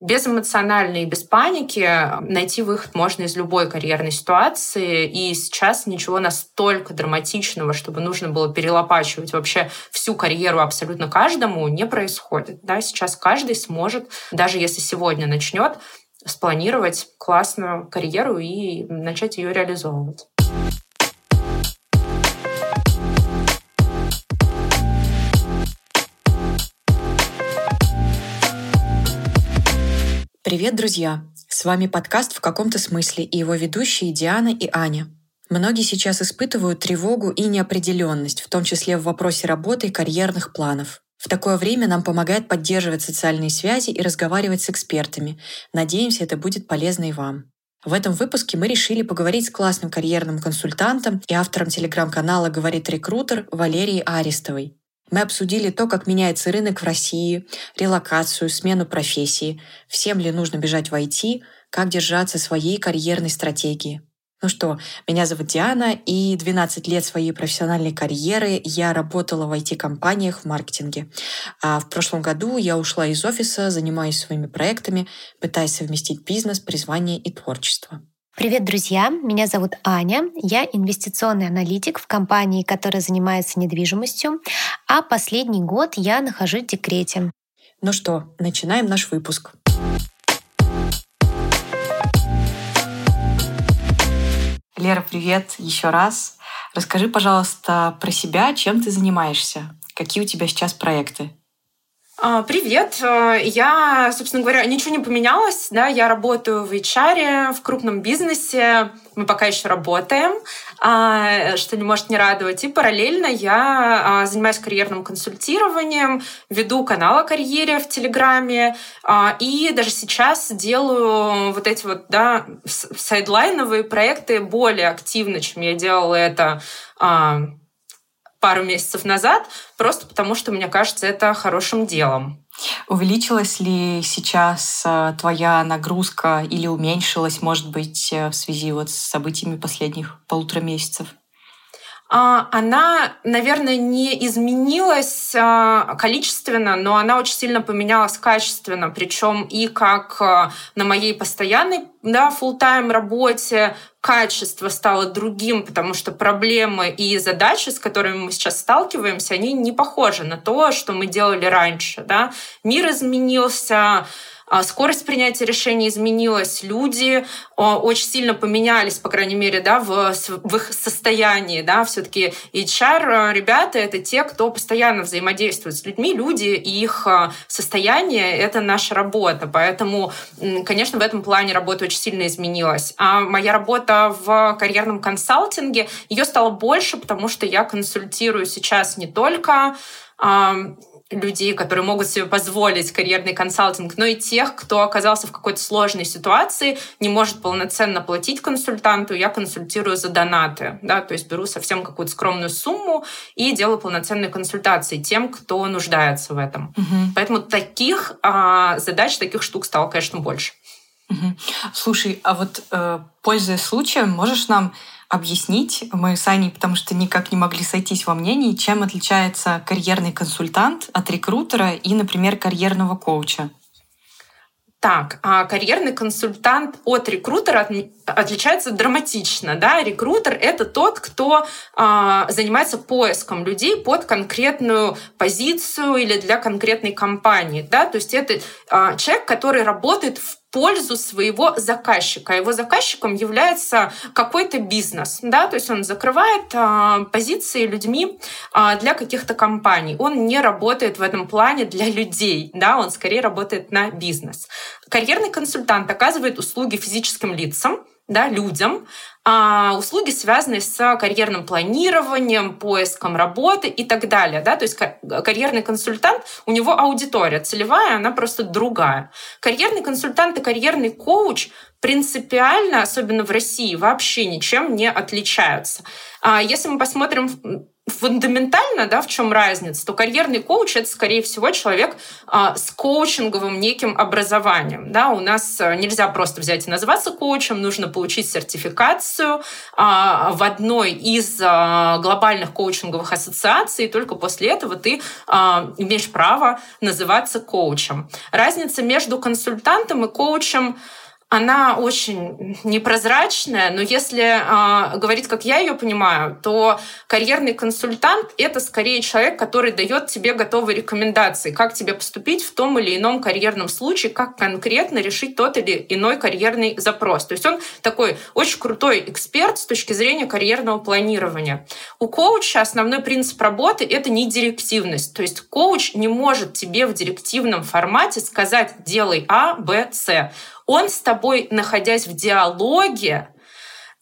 Безэмоционально и без паники найти выход можно из любой карьерной ситуации. И сейчас ничего настолько драматичного, чтобы нужно было перелопачивать вообще всю карьеру абсолютно каждому, не происходит. Да? Сейчас каждый сможет, даже если сегодня начнет, спланировать классную карьеру и начать ее реализовывать. Привет, друзья! С вами подкаст «В каком-то смысле» и его ведущие Диана и Аня. Многие сейчас испытывают тревогу и неопределенность, в том числе в вопросе работы и карьерных планов. В такое время нам помогает поддерживать социальные связи и разговаривать с экспертами. Надеемся, это будет полезно и вам. В этом выпуске мы решили поговорить с классным карьерным консультантом и автором телеграм-канала «Говорит рекрутер» Валерией Арестовой. Мы обсудили то, как меняется рынок в России, релокацию, смену профессии, всем ли нужно бежать в IT, как держаться своей карьерной стратегии. Ну что, меня зовут Диана, и 12 лет своей профессиональной карьеры я работала в IT-компаниях в маркетинге. А в прошлом году я ушла из офиса, занимаюсь своими проектами, пытаясь совместить бизнес, призвание и творчество. Привет, друзья! Меня зовут Аня. Я инвестиционный аналитик в компании, которая занимается недвижимостью, а последний год я нахожусь в декрете. Ну что, начинаем наш выпуск. Лера, привет еще раз. Расскажи, пожалуйста, про себя, чем ты занимаешься, какие у тебя сейчас проекты. А, привет. Э, я, собственно говоря, ничего не поменялось. Да? Я работаю в HR, в крупном бизнесе. Мы пока еще работаем, а, что не может не радовать. И параллельно я а, занимаюсь карьерным консультированием, веду канал о карьере в Телеграме. И даже сейчас делаю вот эти вот да, сайдлайновые проекты более активно, чем я делала это пару месяцев назад, просто потому что, мне кажется, это хорошим делом. Увеличилась ли сейчас э, твоя нагрузка или уменьшилась, может быть, э, в связи вот с событиями последних полутора месяцев? А, она, наверное, не изменилась а, количественно, но она очень сильно поменялась качественно, причем и как а, на моей постоянной да, full-time работе качество стало другим, потому что проблемы и задачи, с которыми мы сейчас сталкиваемся, они не похожи на то, что мы делали раньше. Да? Мир изменился, скорость принятия решений изменилась, люди а, очень сильно поменялись, по крайней мере, да, в, в их состоянии. Да. Все-таки HR а, ребята — это те, кто постоянно взаимодействует с людьми. Люди и их состояние — это наша работа. Поэтому, конечно, в этом плане работа очень сильно изменилась. А моя работа в карьерном консалтинге, ее стало больше, потому что я консультирую сейчас не только людей, которые могут себе позволить карьерный консалтинг, но и тех, кто оказался в какой-то сложной ситуации, не может полноценно платить консультанту, я консультирую за донаты, да, то есть беру совсем какую-то скромную сумму и делаю полноценные консультации тем, кто нуждается в этом. Угу. Поэтому таких а, задач, таких штук стало, конечно, больше. Слушай, а вот э, пользуясь случаем, можешь нам объяснить, мы с Аней, потому что никак не могли сойтись во мнении, чем отличается карьерный консультант от рекрутера и, например, карьерного коуча? Так, а карьерный консультант от рекрутера отличается драматично. Да? Рекрутер — это тот, кто а, занимается поиском людей под конкретную позицию или для конкретной компании. Да? То есть это а, человек, который работает в пользу своего заказчика. Его заказчиком является какой-то бизнес, да, то есть он закрывает а, позиции людьми а, для каких-то компаний. Он не работает в этом плане для людей, да, он скорее работает на бизнес. Карьерный консультант оказывает услуги физическим лицам, да, людям, а услуги, связанные с карьерным планированием, поиском работы и так далее. Да? То есть карьерный консультант, у него аудитория целевая, она просто другая. Карьерный консультант и карьерный коуч принципиально, особенно в России, вообще ничем не отличаются. А если мы посмотрим фундаментально, да, в чем разница, то карьерный коуч это, скорее всего, человек а, с коучинговым неким образованием. Да? У нас а, нельзя просто взять и называться коучем, нужно получить сертификацию а, в одной из а, глобальных коучинговых ассоциаций, и только после этого ты а, имеешь право называться коучем. Разница между консультантом и коучем она очень непрозрачная, но если э, говорить, как я ее понимаю, то карьерный консультант — это скорее человек, который дает тебе готовые рекомендации, как тебе поступить в том или ином карьерном случае, как конкретно решить тот или иной карьерный запрос. То есть он такой очень крутой эксперт с точки зрения карьерного планирования. У коуча основной принцип работы — это не директивность. То есть коуч не может тебе в директивном формате сказать «делай А, Б, С» он с тобой, находясь в диалоге,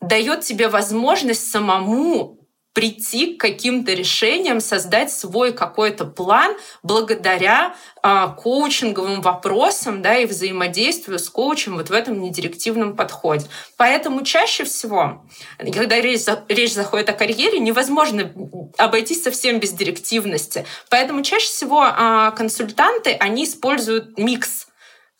дает тебе возможность самому прийти к каким-то решениям, создать свой какой-то план благодаря э, коучинговым вопросам да, и взаимодействию с коучем вот в этом недирективном подходе. Поэтому чаще всего, когда речь, речь заходит о карьере, невозможно обойтись совсем без директивности. Поэтому чаще всего э, консультанты, они используют микс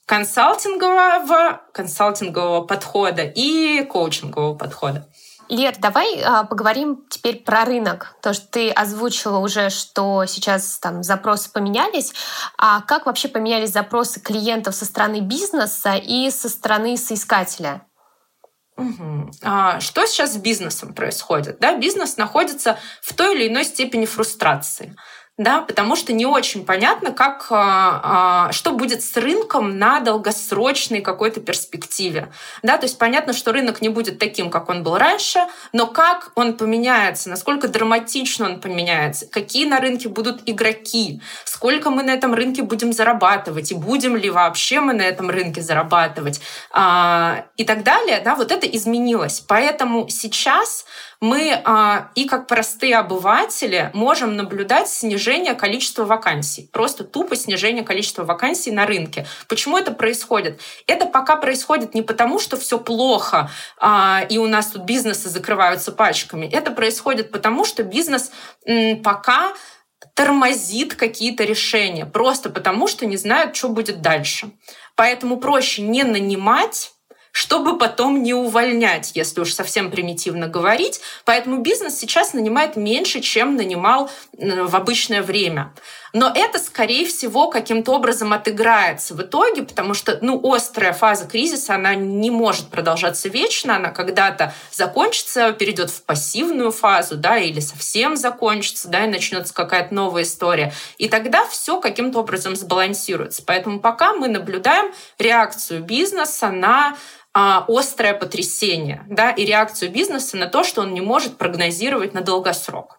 консалтингового, консалтингового подхода и коучингового подхода. Лер, давай а, поговорим теперь про рынок. То, что ты озвучила уже, что сейчас там запросы поменялись. А как вообще поменялись запросы клиентов со стороны бизнеса и со стороны соискателя? Угу. А, что сейчас с бизнесом происходит? Да, бизнес находится в той или иной степени фрустрации да, потому что не очень понятно, как, а, а, что будет с рынком на долгосрочной какой-то перспективе. Да, то есть понятно, что рынок не будет таким, как он был раньше, но как он поменяется, насколько драматично он поменяется, какие на рынке будут игроки, сколько мы на этом рынке будем зарабатывать, и будем ли вообще мы на этом рынке зарабатывать, а, и так далее, да, вот это изменилось. Поэтому сейчас мы а, и как простые обыватели можем наблюдать снижение количества вакансий. Просто тупо снижение количества вакансий на рынке. Почему это происходит? Это пока происходит не потому, что все плохо, а, и у нас тут бизнесы закрываются пачками. Это происходит потому, что бизнес пока тормозит какие-то решения, просто потому что не знают, что будет дальше. Поэтому проще не нанимать чтобы потом не увольнять, если уж совсем примитивно говорить. Поэтому бизнес сейчас нанимает меньше, чем нанимал в обычное время. Но это, скорее всего, каким-то образом отыграется в итоге, потому что ну, острая фаза кризиса, она не может продолжаться вечно, она когда-то закончится, перейдет в пассивную фазу, да, или совсем закончится, да, и начнется какая-то новая история. И тогда все каким-то образом сбалансируется. Поэтому пока мы наблюдаем реакцию бизнеса на а, острое потрясение да, и реакцию бизнеса на то, что он не может прогнозировать на долгосрок.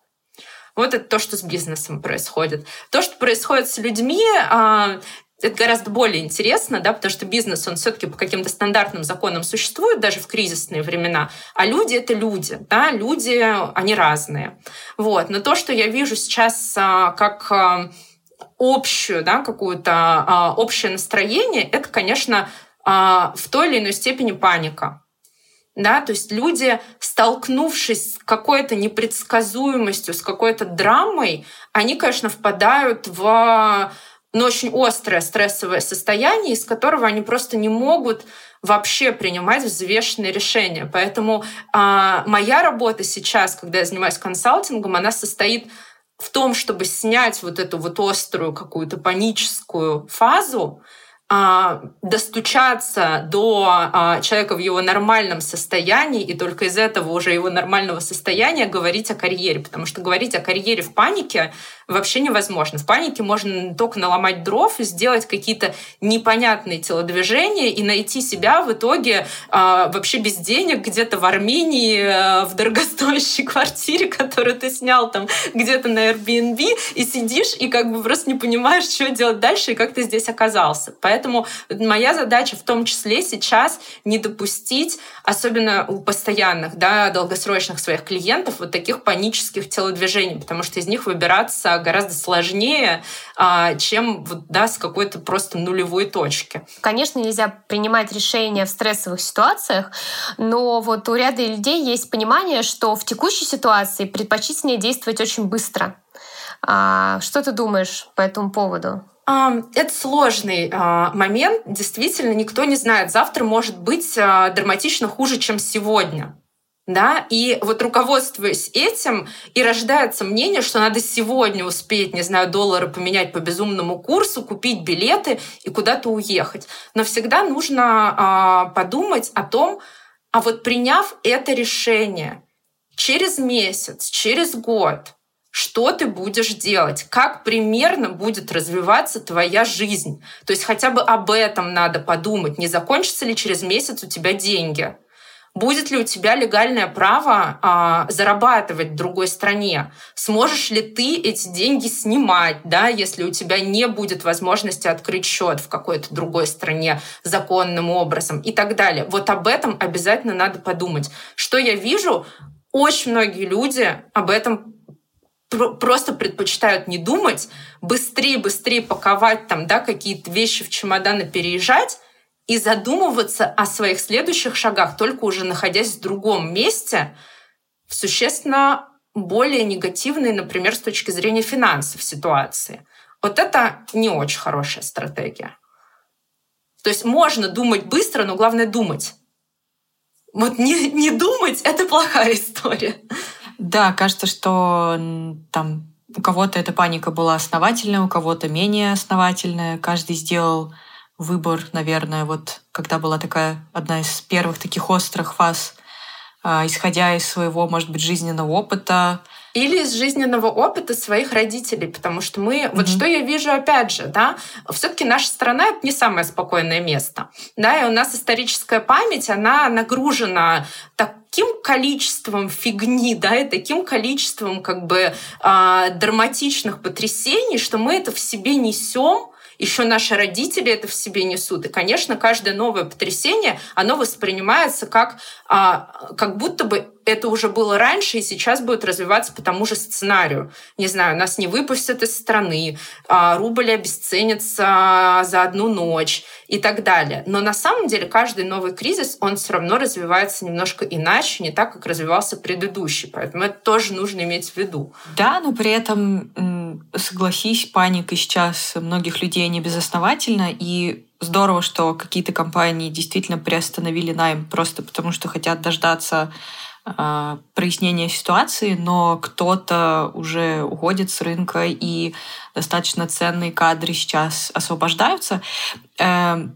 Вот это то, что с бизнесом происходит. То, что происходит с людьми, а, это гораздо более интересно, да, потому что бизнес, он все-таки по каким-то стандартным законам существует даже в кризисные времена, а люди — это люди, да, люди, они разные. Вот. Но то, что я вижу сейчас а, как общую, да, какую-то общее настроение, это, конечно, в той или иной степени паника. Да, то есть люди, столкнувшись с какой-то непредсказуемостью, с какой-то драмой, они, конечно, впадают в ну, очень острое стрессовое состояние, из которого они просто не могут вообще принимать взвешенные решения. Поэтому а, моя работа сейчас, когда я занимаюсь консалтингом, она состоит в том, чтобы снять вот эту вот острую какую-то паническую фазу, а, достучаться до а, человека в его нормальном состоянии и только из этого уже его нормального состояния говорить о карьере. Потому что говорить о карьере в панике вообще невозможно. В панике можно только наломать дров, сделать какие-то непонятные телодвижения и найти себя в итоге а, вообще без денег где-то в Армении в дорогостоящей квартире, которую ты снял там где-то на Airbnb, и сидишь и как бы просто не понимаешь, что делать дальше и как ты здесь оказался. Поэтому моя задача в том числе сейчас не допустить, особенно у постоянных, да, долгосрочных своих клиентов, вот таких панических телодвижений, потому что из них выбираться это гораздо сложнее, а, чем да, с какой-то просто нулевой точки. Конечно, нельзя принимать решения в стрессовых ситуациях, но вот у ряда людей есть понимание, что в текущей ситуации предпочтительнее действовать очень быстро. А, что ты думаешь по этому поводу? Это сложный а, момент. Действительно, никто не знает. Завтра может быть а, драматично хуже, чем сегодня. Да? И вот руководствуясь этим, и рождается мнение, что надо сегодня успеть, не знаю, доллары поменять по безумному курсу, купить билеты и куда-то уехать. Но всегда нужно подумать о том, а вот приняв это решение через месяц, через год, что ты будешь делать, как примерно будет развиваться твоя жизнь. То есть хотя бы об этом надо подумать, не закончится ли через месяц у тебя деньги. Будет ли у тебя легальное право а, зарабатывать в другой стране? Сможешь ли ты эти деньги снимать, да, если у тебя не будет возможности открыть счет в какой-то другой стране законным образом и так далее? Вот об этом обязательно надо подумать. Что я вижу? Очень многие люди об этом просто предпочитают не думать, быстрее-быстрее паковать там, да, какие-то вещи в чемоданы, переезжать и задумываться о своих следующих шагах, только уже находясь в другом месте, в существенно более негативной, например, с точки зрения финансов ситуации. Вот это не очень хорошая стратегия. То есть можно думать быстро, но главное думать. Вот не, не думать — это плохая история. Да, кажется, что там у кого-то эта паника была основательная, у кого-то менее основательная. Каждый сделал выбор, наверное, вот когда была такая одна из первых таких острых фаз, а, исходя из своего, может быть, жизненного опыта, или из жизненного опыта своих родителей, потому что мы, mm-hmm. вот что я вижу опять же, да, все-таки наша страна это не самое спокойное место, да, и у нас историческая память, она нагружена таким количеством фигни, да, и таким количеством как бы э, драматичных потрясений, что мы это в себе несем, еще наши родители это в себе несут. И, конечно, каждое новое потрясение, оно воспринимается как, а, как будто бы это уже было раньше и сейчас будет развиваться по тому же сценарию. Не знаю, нас не выпустят из страны, а, рубль обесценится за одну ночь и так далее. Но на самом деле каждый новый кризис, он все равно развивается немножко иначе, не так, как развивался предыдущий. Поэтому это тоже нужно иметь в виду. Да, но при этом, согласись, паника сейчас многих людей не безосновательна, и здорово, что какие-то компании действительно приостановили найм просто потому, что хотят дождаться а, прояснения ситуации, но кто-то уже уходит с рынка, и достаточно ценные кадры сейчас освобождаются. Эм,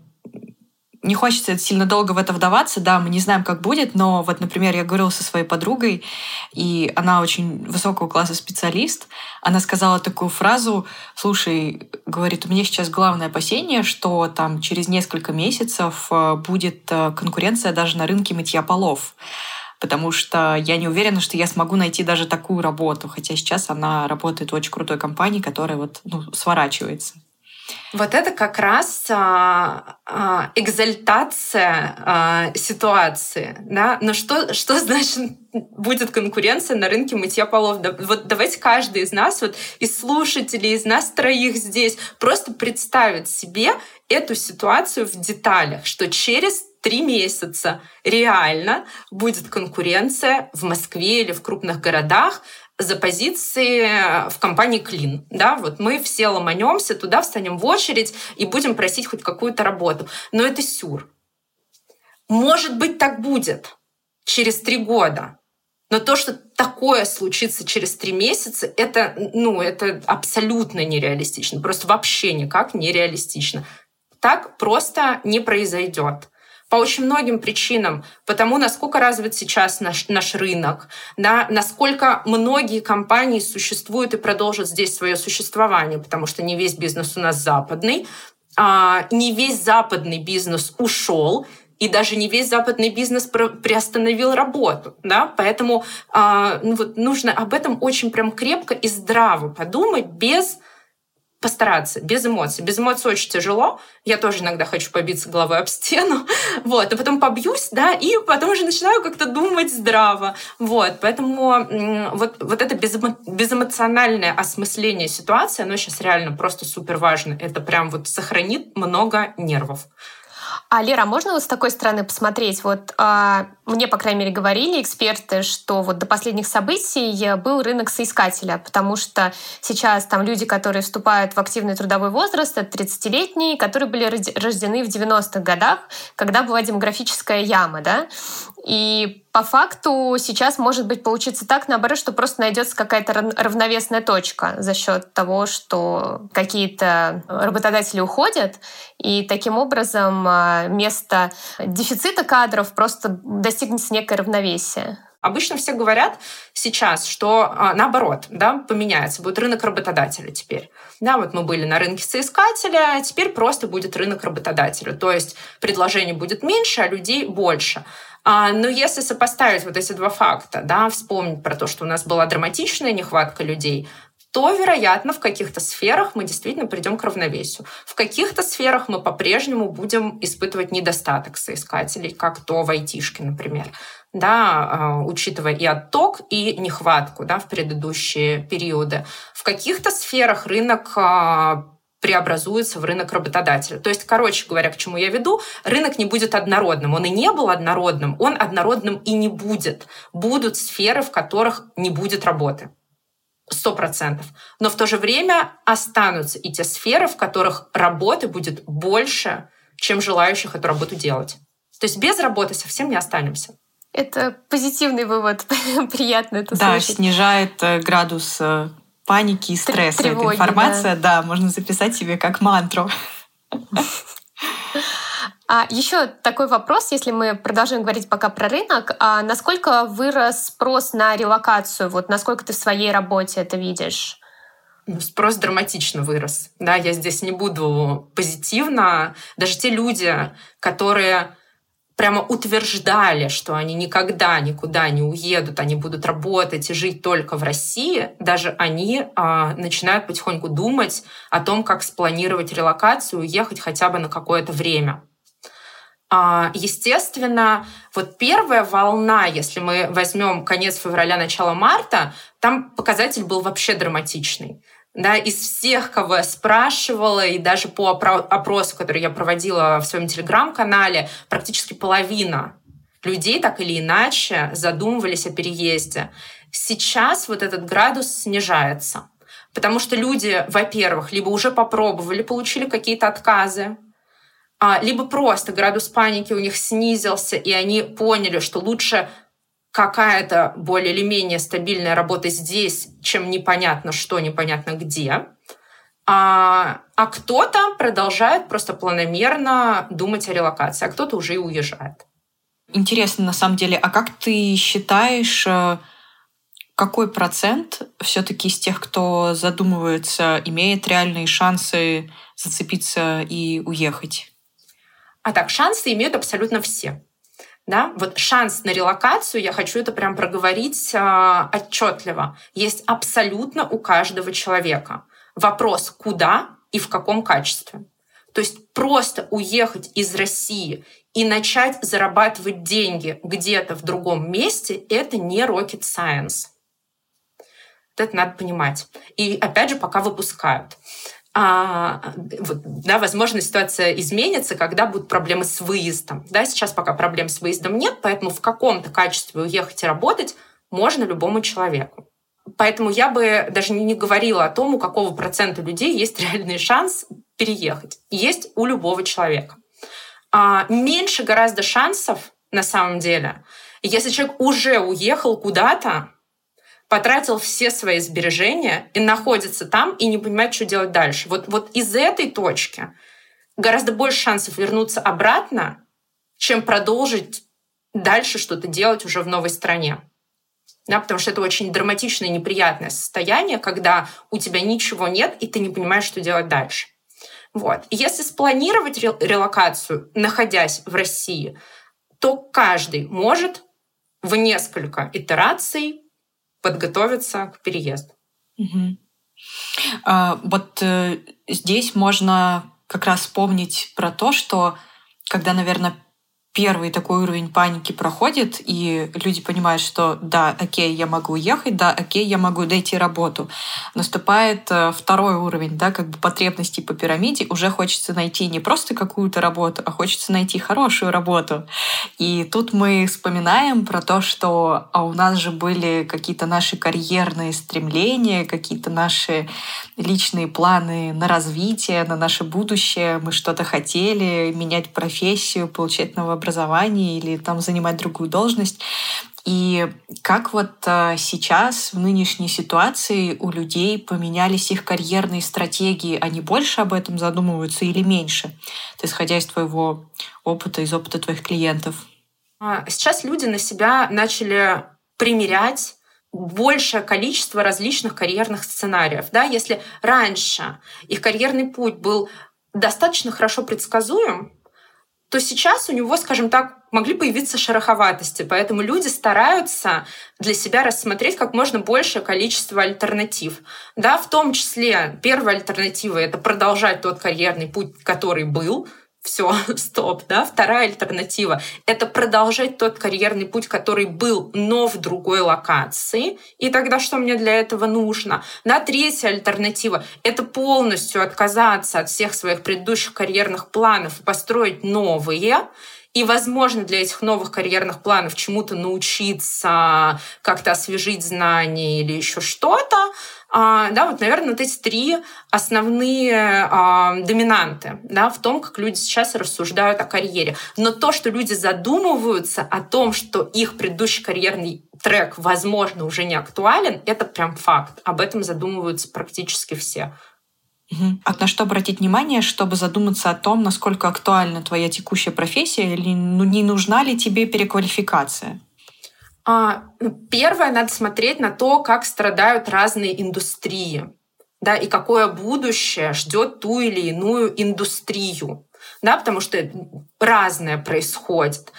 не хочется сильно долго в это вдаваться, да, мы не знаем, как будет, но вот, например, я говорила со своей подругой, и она очень высокого класса специалист, она сказала такую фразу, слушай, говорит, у меня сейчас главное опасение, что там через несколько месяцев э, будет э, конкуренция даже на рынке мытья полов потому что я не уверена, что я смогу найти даже такую работу, хотя сейчас она работает в очень крутой компании, которая вот ну, сворачивается. Вот это как раз а, а, экзальтация а, ситуации. Да? Но что, что значит будет конкуренция на рынке мытья полов? Да, вот давайте каждый из нас, вот из слушателей, из нас троих здесь, просто представит себе эту ситуацию в деталях, что через три месяца реально будет конкуренция в Москве или в крупных городах за позиции в компании Клин. Да, вот мы все ломанемся, туда встанем в очередь и будем просить хоть какую-то работу. Но это сюр. Может быть, так будет через три года. Но то, что такое случится через три месяца, это, ну, это абсолютно нереалистично. Просто вообще никак нереалистично. Так просто не произойдет по очень многим причинам, потому насколько развит сейчас наш, наш рынок, да, насколько многие компании существуют и продолжат здесь свое существование, потому что не весь бизнес у нас западный, а, не весь западный бизнес ушел, и даже не весь западный бизнес приостановил работу, да, поэтому а, ну, вот нужно об этом очень прям крепко и здраво подумать без постараться, без эмоций. Без эмоций очень тяжело. Я тоже иногда хочу побиться головой об стену. Вот. А потом побьюсь, да, и потом уже начинаю как-то думать здраво. Вот. Поэтому вот, вот это безэмо, безэмоциональное осмысление ситуации, оно сейчас реально просто супер важно. Это прям вот сохранит много нервов. А, Лера, можно вот с такой стороны посмотреть? Вот а, мне, по крайней мере, говорили эксперты, что вот до последних событий был рынок соискателя, потому что сейчас там люди, которые вступают в активный трудовой возраст, это 30-летние, которые были рождены в 90-х годах, когда была демографическая яма, да, и по факту сейчас может быть получиться так, наоборот, что просто найдется какая-то равновесная точка за счет того, что какие-то работодатели уходят, и таким образом а, место дефицита кадров просто достигнется некое равновесие. Обычно все говорят сейчас, что а, наоборот, да, поменяется, будет рынок работодателя теперь. Да, вот мы были на рынке соискателя, а теперь просто будет рынок работодателя. То есть предложений будет меньше, а людей больше. А, но если сопоставить вот эти два факта, да, вспомнить про то, что у нас была драматичная нехватка людей, то, вероятно, в каких-то сферах мы действительно придем к равновесию. В каких-то сферах мы по-прежнему будем испытывать недостаток соискателей, как то в айтишке, например, да, а, учитывая и отток, и нехватку да, в предыдущие периоды. В каких-то сферах рынок а, преобразуется в рынок работодателя. То есть, короче говоря, к чему я веду, рынок не будет однородным. Он и не был однородным, он однородным и не будет. Будут сферы, в которых не будет работы. Сто процентов. Но в то же время останутся и те сферы, в которых работы будет больше, чем желающих эту работу делать. То есть без работы совсем не останемся. Это позитивный вывод. Приятно это да, слышать. Да, снижает э, градус э, паники и стресса. Тревоги, Эта информация, да. да, можно записать себе как мантру. А еще такой вопрос, если мы продолжаем говорить пока про рынок, а насколько вырос спрос на релокацию? Вот насколько ты в своей работе это видишь? Ну, спрос драматично вырос. Да, я здесь не буду позитивно. Даже те люди, которые прямо утверждали, что они никогда никуда не уедут, они будут работать и жить только в России, даже они а, начинают потихоньку думать о том, как спланировать релокацию, уехать хотя бы на какое-то время. А, естественно, вот первая волна, если мы возьмем конец февраля, начало марта, там показатель был вообще драматичный да, из всех, кого я спрашивала, и даже по опросу, который я проводила в своем телеграм-канале, практически половина людей так или иначе задумывались о переезде. Сейчас вот этот градус снижается, потому что люди, во-первых, либо уже попробовали, получили какие-то отказы, а, либо просто градус паники у них снизился, и они поняли, что лучше какая-то более или менее стабильная работа здесь, чем непонятно что, непонятно где. А, а кто-то продолжает просто планомерно думать о релокации, а кто-то уже и уезжает. Интересно, на самом деле, а как ты считаешь, э, какой процент все-таки из тех, кто задумывается, имеет реальные шансы зацепиться и уехать? А так, шансы имеют абсолютно все. Да? Вот шанс на релокацию, я хочу это прям проговорить а, отчетливо, есть абсолютно у каждого человека. Вопрос, куда и в каком качестве. То есть просто уехать из России и начать зарабатывать деньги где-то в другом месте — это не rocket science. Это надо понимать. И опять же, пока выпускают а, вот, да, возможно, ситуация изменится, когда будут проблемы с выездом. Да, сейчас пока проблем с выездом нет, поэтому в каком-то качестве уехать и работать можно любому человеку. Поэтому я бы даже не говорила о том, у какого процента людей есть реальный шанс переехать. Есть у любого человека. А меньше гораздо шансов на самом деле, если человек уже уехал куда-то, потратил все свои сбережения и находится там и не понимает, что делать дальше. Вот, вот из этой точки гораздо больше шансов вернуться обратно, чем продолжить дальше что-то делать уже в новой стране. Да, потому что это очень драматичное, неприятное состояние, когда у тебя ничего нет, и ты не понимаешь, что делать дальше. Вот. Если спланировать релокацию, находясь в России, то каждый может в несколько итераций подготовиться к переезду. А, вот э, здесь можно как раз вспомнить про то, что когда, наверное, первый такой уровень паники проходит, и люди понимают, что да, окей, я могу уехать, да, окей, я могу дойти работу. Наступает э, второй уровень, да, как бы потребностей по пирамиде. Уже хочется найти не просто какую-то работу, а хочется найти хорошую работу. И тут мы вспоминаем про то, что а у нас же были какие-то наши карьерные стремления, какие-то наши личные планы на развитие, на наше будущее. Мы что-то хотели, менять профессию, получать новое образование или там занимать другую должность. И как вот э, сейчас в нынешней ситуации у людей поменялись их карьерные стратегии? Они больше об этом задумываются или меньше? То исходя из твоего опыта, из опыта твоих клиентов. А, сейчас люди на себя начали примерять большее количество различных карьерных сценариев. Да? Если раньше их карьерный путь был достаточно хорошо предсказуем, то сейчас у него, скажем так, могли появиться шероховатости. Поэтому люди стараются для себя рассмотреть как можно большее количество альтернатив. Да, в том числе первая альтернатива — это продолжать тот карьерный путь, который был — все, стоп, да. Вторая альтернатива — это продолжать тот карьерный путь, который был, но в другой локации. И тогда что мне для этого нужно? Да, третья альтернатива — это полностью отказаться от всех своих предыдущих карьерных планов и построить новые. И, возможно, для этих новых карьерных планов чему-то научиться, как-то освежить знания или еще что-то. А, да, вот, наверное, вот эти три основные а, доминанты да, в том, как люди сейчас рассуждают о карьере. Но то, что люди задумываются о том, что их предыдущий карьерный трек, возможно, уже не актуален, это прям факт. Об этом задумываются практически все. А на что обратить внимание, чтобы задуматься о том, насколько актуальна твоя текущая профессия или ну, не нужна ли тебе переквалификация? А, ну, первое, надо смотреть на то, как страдают разные индустрии, да, и какое будущее ждет ту или иную индустрию. Да, потому что разное происходит.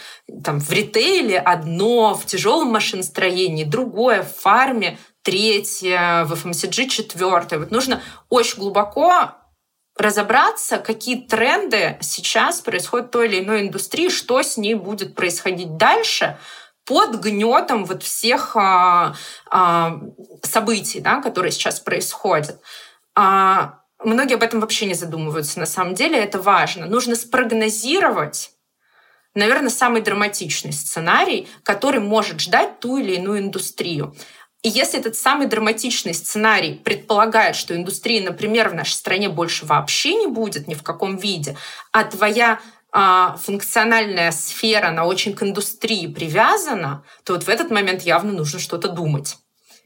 Там, в ритейле одно, в тяжелом машиностроении другое, в фарме третье, в FMCG четвертое. Вот нужно очень глубоко разобраться, какие тренды сейчас происходят в той или иной индустрии, что с ней будет происходить дальше, под гнетом вот всех а, а, событий, да, которые сейчас происходят. А, многие об этом вообще не задумываются. На самом деле это важно. Нужно спрогнозировать, наверное, самый драматичный сценарий, который может ждать ту или иную индустрию. И если этот самый драматичный сценарий предполагает, что индустрии, например, в нашей стране больше вообще не будет ни в каком виде, а твоя а, функциональная сфера, она очень к индустрии привязана, то вот в этот момент явно нужно что-то думать.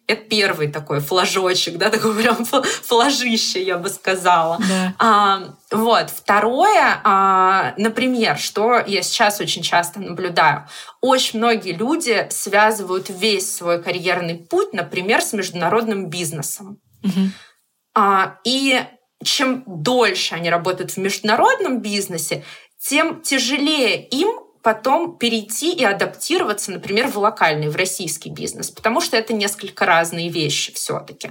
Это первый такой флажочек, да, такой прям флажище, я бы сказала. Да. А, вот. Второе, а, например, что я сейчас очень часто наблюдаю. Очень многие люди связывают весь свой карьерный путь, например, с международным бизнесом. Угу. А, и чем дольше они работают в международном бизнесе, тем тяжелее им потом перейти и адаптироваться, например, в локальный, в российский бизнес, потому что это несколько разные вещи все-таки.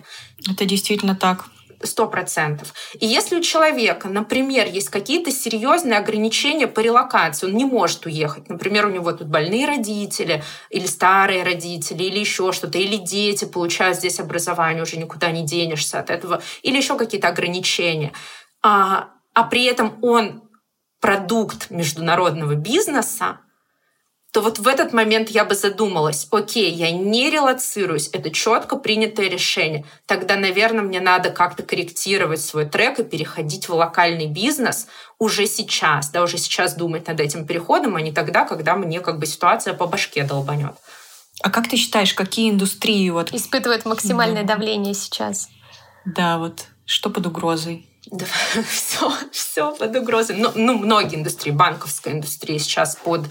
Это действительно так. Сто процентов. И если у человека, например, есть какие-то серьезные ограничения по релокации, он не может уехать. Например, у него тут больные родители, или старые родители, или еще что-то, или дети получают здесь образование, уже никуда не денешься от этого, или еще какие-то ограничения. А, а при этом он продукт международного бизнеса, то вот в этот момент я бы задумалась, окей, я не релацируюсь, это четко принятое решение. Тогда, наверное, мне надо как-то корректировать свой трек и переходить в локальный бизнес уже сейчас, да, уже сейчас думать над этим переходом, а не тогда, когда мне как бы ситуация по башке долбанет. А как ты считаешь, какие индустрии вот... Испытывают максимальное да. давление сейчас? Да, вот что под угрозой? Да, все, все под угрозой. Ну, ну, многие индустрии, банковская индустрия сейчас под,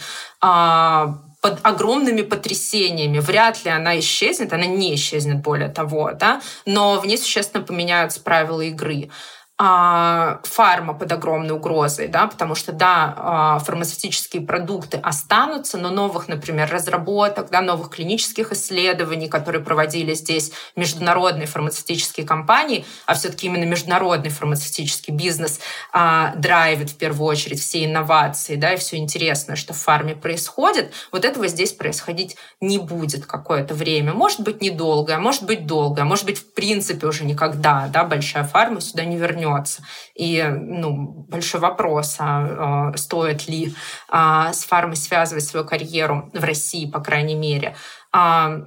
а, под огромными потрясениями. Вряд ли она исчезнет, она не исчезнет, более того, да, но в ней существенно поменяются правила игры. А, фарма под огромной угрозой, да, потому что, да, а, фармацевтические продукты останутся, но новых, например, разработок, да, новых клинических исследований, которые проводили здесь международные фармацевтические компании, а все-таки именно международный фармацевтический бизнес а, драйвит в первую очередь все инновации, да, и все интересное, что в фарме происходит, вот этого здесь происходить не будет какое-то время. Может быть, недолго, может быть, долго, может быть, в принципе уже никогда, да, большая фарма сюда не вернется вернется. И ну, большой вопрос, а, а, стоит ли а, с фармой связывать свою карьеру в России, по крайней мере. А,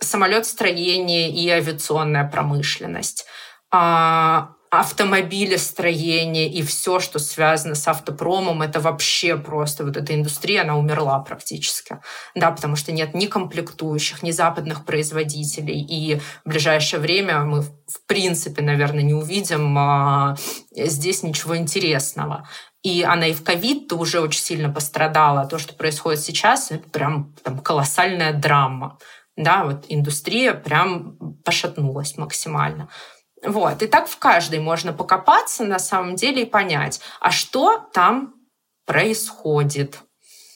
самолетостроение и авиационная промышленность. А, автомобилестроение и все, что связано с автопромом, это вообще просто вот эта индустрия, она умерла практически. Да, потому что нет ни комплектующих, ни западных производителей. И в ближайшее время мы в принципе, наверное, не увидим а, здесь ничего интересного. И она и в ковид-то уже очень сильно пострадала. То, что происходит сейчас, это прям там, колоссальная драма. Да, вот индустрия прям пошатнулась максимально. Вот. И так в каждой можно покопаться на самом деле и понять, а что там происходит.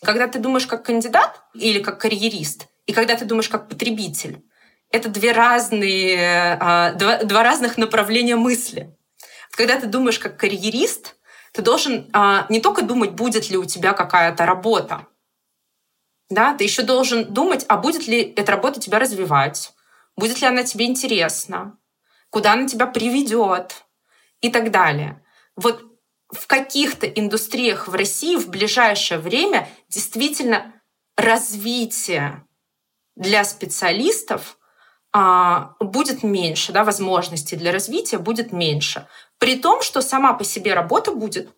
Когда ты думаешь как кандидат или как карьерист, и когда ты думаешь как потребитель, это две разные, а, два, два разных направления мысли. Когда ты думаешь как карьерист, ты должен а, не только думать, будет ли у тебя какая-то работа, да, ты еще должен думать, а будет ли эта работа тебя развивать, будет ли она тебе интересна, куда она тебя приведет и так далее. Вот в каких-то индустриях в России в ближайшее время действительно развитие для специалистов а, будет меньше, да, возможностей для развития будет меньше. При том, что сама по себе работа будет,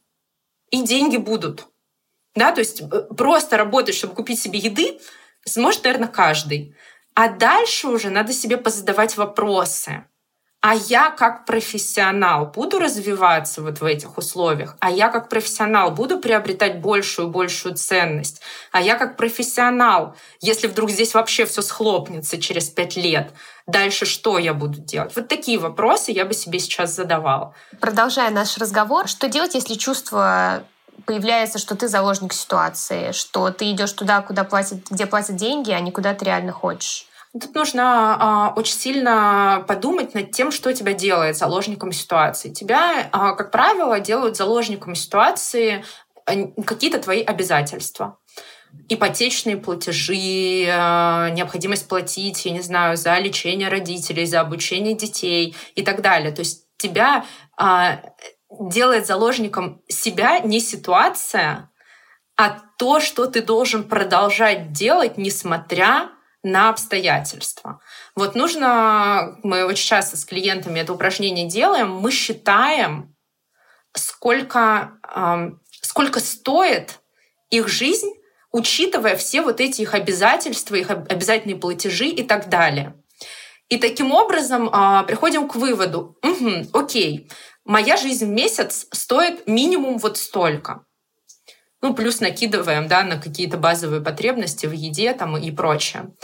и деньги будут. Да, то есть э, просто работать, чтобы купить себе еды, сможет, наверное, каждый. А дальше уже надо себе позадавать вопросы а я как профессионал буду развиваться вот в этих условиях, а я как профессионал буду приобретать большую большую ценность, а я как профессионал, если вдруг здесь вообще все схлопнется через пять лет, дальше что я буду делать? Вот такие вопросы я бы себе сейчас задавала. Продолжая наш разговор, что делать, если чувство появляется, что ты заложник ситуации, что ты идешь туда, куда платят, где платят деньги, а не куда ты реально хочешь? Тут нужно а, очень сильно подумать над тем, что тебя делает заложником ситуации. Тебя, а, как правило, делают заложником ситуации а, какие-то твои обязательства ипотечные платежи, а, необходимость платить, я не знаю, за лечение родителей, за обучение детей и так далее. То есть тебя а, делает заложником себя не ситуация, а то, что ты должен продолжать делать, несмотря на обстоятельства. Вот нужно, мы очень часто с клиентами это упражнение делаем, мы считаем, сколько, сколько стоит их жизнь, учитывая все вот эти их обязательства, их обязательные платежи и так далее. И таким образом а, приходим к выводу, угу, окей, моя жизнь в месяц стоит минимум вот столько. Ну, плюс накидываем да, на какие-то базовые потребности в еде там, и прочее.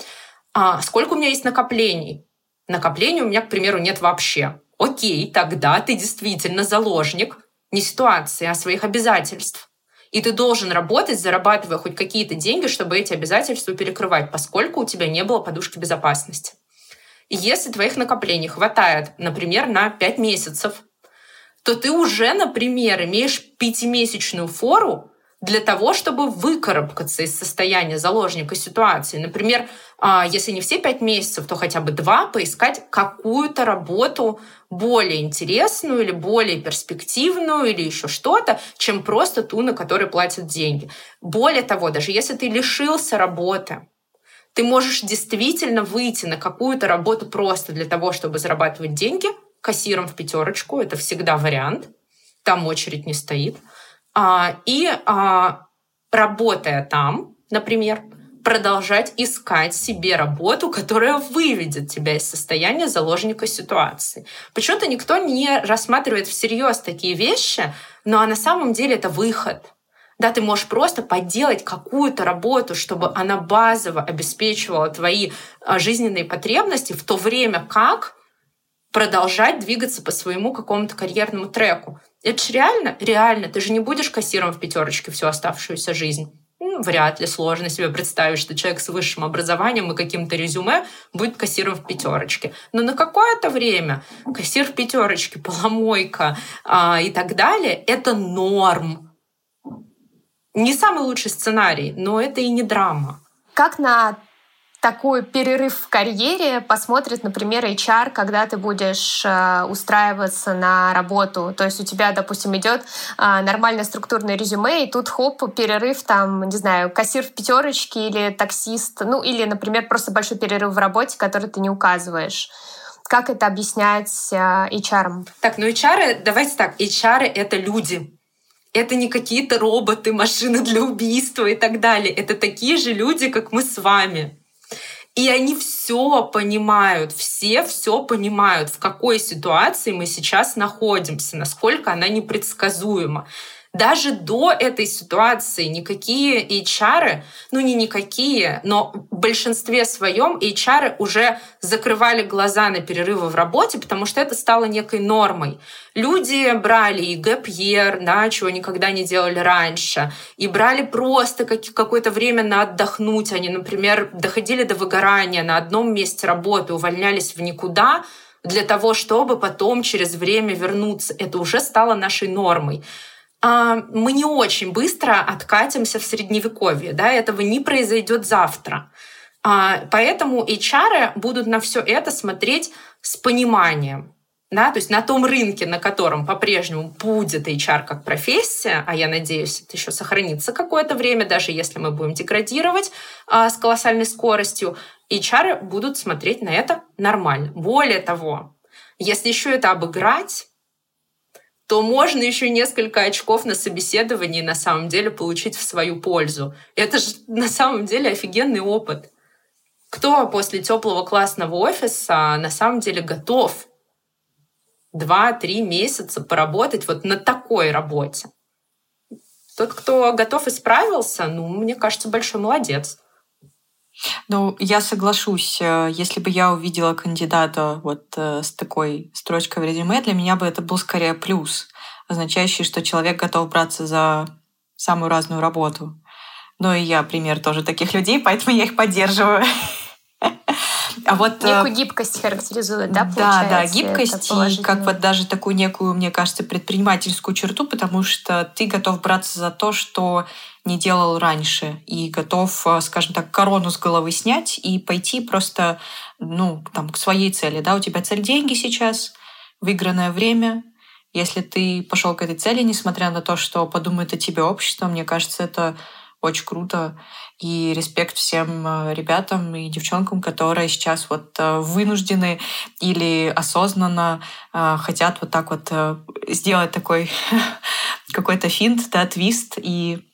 А сколько у меня есть накоплений? Накоплений у меня, к примеру, нет вообще. Окей, тогда ты действительно заложник не ситуации, а своих обязательств. И ты должен работать, зарабатывая хоть какие-то деньги, чтобы эти обязательства перекрывать, поскольку у тебя не было подушки безопасности. И если твоих накоплений хватает, например, на 5 месяцев, то ты уже, например, имеешь пятимесячную фору для того, чтобы выкарабкаться из состояния заложника ситуации. Например, а, если не все пять месяцев, то хотя бы два, поискать какую-то работу более интересную или более перспективную или еще что-то, чем просто ту, на которой платят деньги. Более того, даже если ты лишился работы, ты можешь действительно выйти на какую-то работу просто для того, чтобы зарабатывать деньги, кассиром в пятерочку, это всегда вариант, там очередь не стоит – и а, работая там, например, продолжать искать себе работу, которая выведет тебя из состояния заложника ситуации. Почему-то никто не рассматривает всерьез такие вещи, но на самом деле это выход. Да, ты можешь просто поделать какую-то работу, чтобы она базово обеспечивала твои а, жизненные потребности, в то время как продолжать двигаться по своему какому-то карьерному треку. Это же реально? Реально. Ты же не будешь кассиром в пятерочке всю оставшуюся жизнь. Ну, вряд ли сложно себе представить, что человек с высшим образованием и каким-то резюме будет кассиром в пятерочке. Но на какое-то время кассир в пятерочке, поломойка а, и так далее – это норм. Не самый лучший сценарий, но это и не драма. Как на такой перерыв в карьере посмотрит, например, HR, когда ты будешь э, устраиваться на работу. То есть у тебя, допустим, идет э, нормальное структурное резюме, и тут хоп, перерыв там, не знаю, кассир в пятерочке или таксист, ну или, например, просто большой перерыв в работе, который ты не указываешь. Как это объяснять э, HR? Так, ну HR, давайте так, HR — это люди, это не какие-то роботы, машины для убийства и так далее. Это такие же люди, как мы с вами. И они все понимают, все все понимают, в какой ситуации мы сейчас находимся, насколько она непредсказуема. Даже до этой ситуации никакие HR, ну не никакие, но в большинстве своем HR уже закрывали глаза на перерывы в работе, потому что это стало некой нормой. Люди брали и гэп-ер, да, чего никогда не делали раньше, и брали просто какое-то время на отдохнуть. Они, например, доходили до выгорания на одном месте работы, увольнялись в никуда, для того, чтобы потом через время вернуться. Это уже стало нашей нормой. А, мы не очень быстро откатимся в средневековье. Да? Этого не произойдет завтра. А, поэтому HR будут на все это смотреть с пониманием. Да, то есть на том рынке, на котором по-прежнему будет HR как профессия, а я надеюсь, это еще сохранится какое-то время, даже если мы будем деградировать а, с колоссальной скоростью, HR будут смотреть на это нормально. Более того, если еще это обыграть, то можно еще несколько очков на собеседовании на самом деле получить в свою пользу. Это же на самом деле офигенный опыт. Кто после теплого классного офиса на самом деле готов два-три месяца поработать вот на такой работе? Тот, кто готов и справился, ну, мне кажется, большой молодец. Ну, я соглашусь. Э, если бы я увидела кандидата вот э, с такой строчкой в резюме, для меня бы это был скорее плюс, означающий, что человек готов браться за самую разную работу. Ну и я пример тоже таких людей, поэтому я их поддерживаю. А вот э, некую гибкость характеризует, да, Да, да, гибкость и как вот даже такую некую, мне кажется, предпринимательскую черту, потому что ты готов браться за то, что не делал раньше, и готов, э, скажем так, корону с головы снять и пойти просто, ну, там, к своей цели, да, у тебя цель деньги сейчас, выигранное время, если ты пошел к этой цели, несмотря на то, что подумает о тебе общество, мне кажется, это очень круто. И респект всем э, ребятам и девчонкам, которые сейчас вот э, вынуждены или осознанно хотят вот так вот сделать такой какой-то финт, да, твист и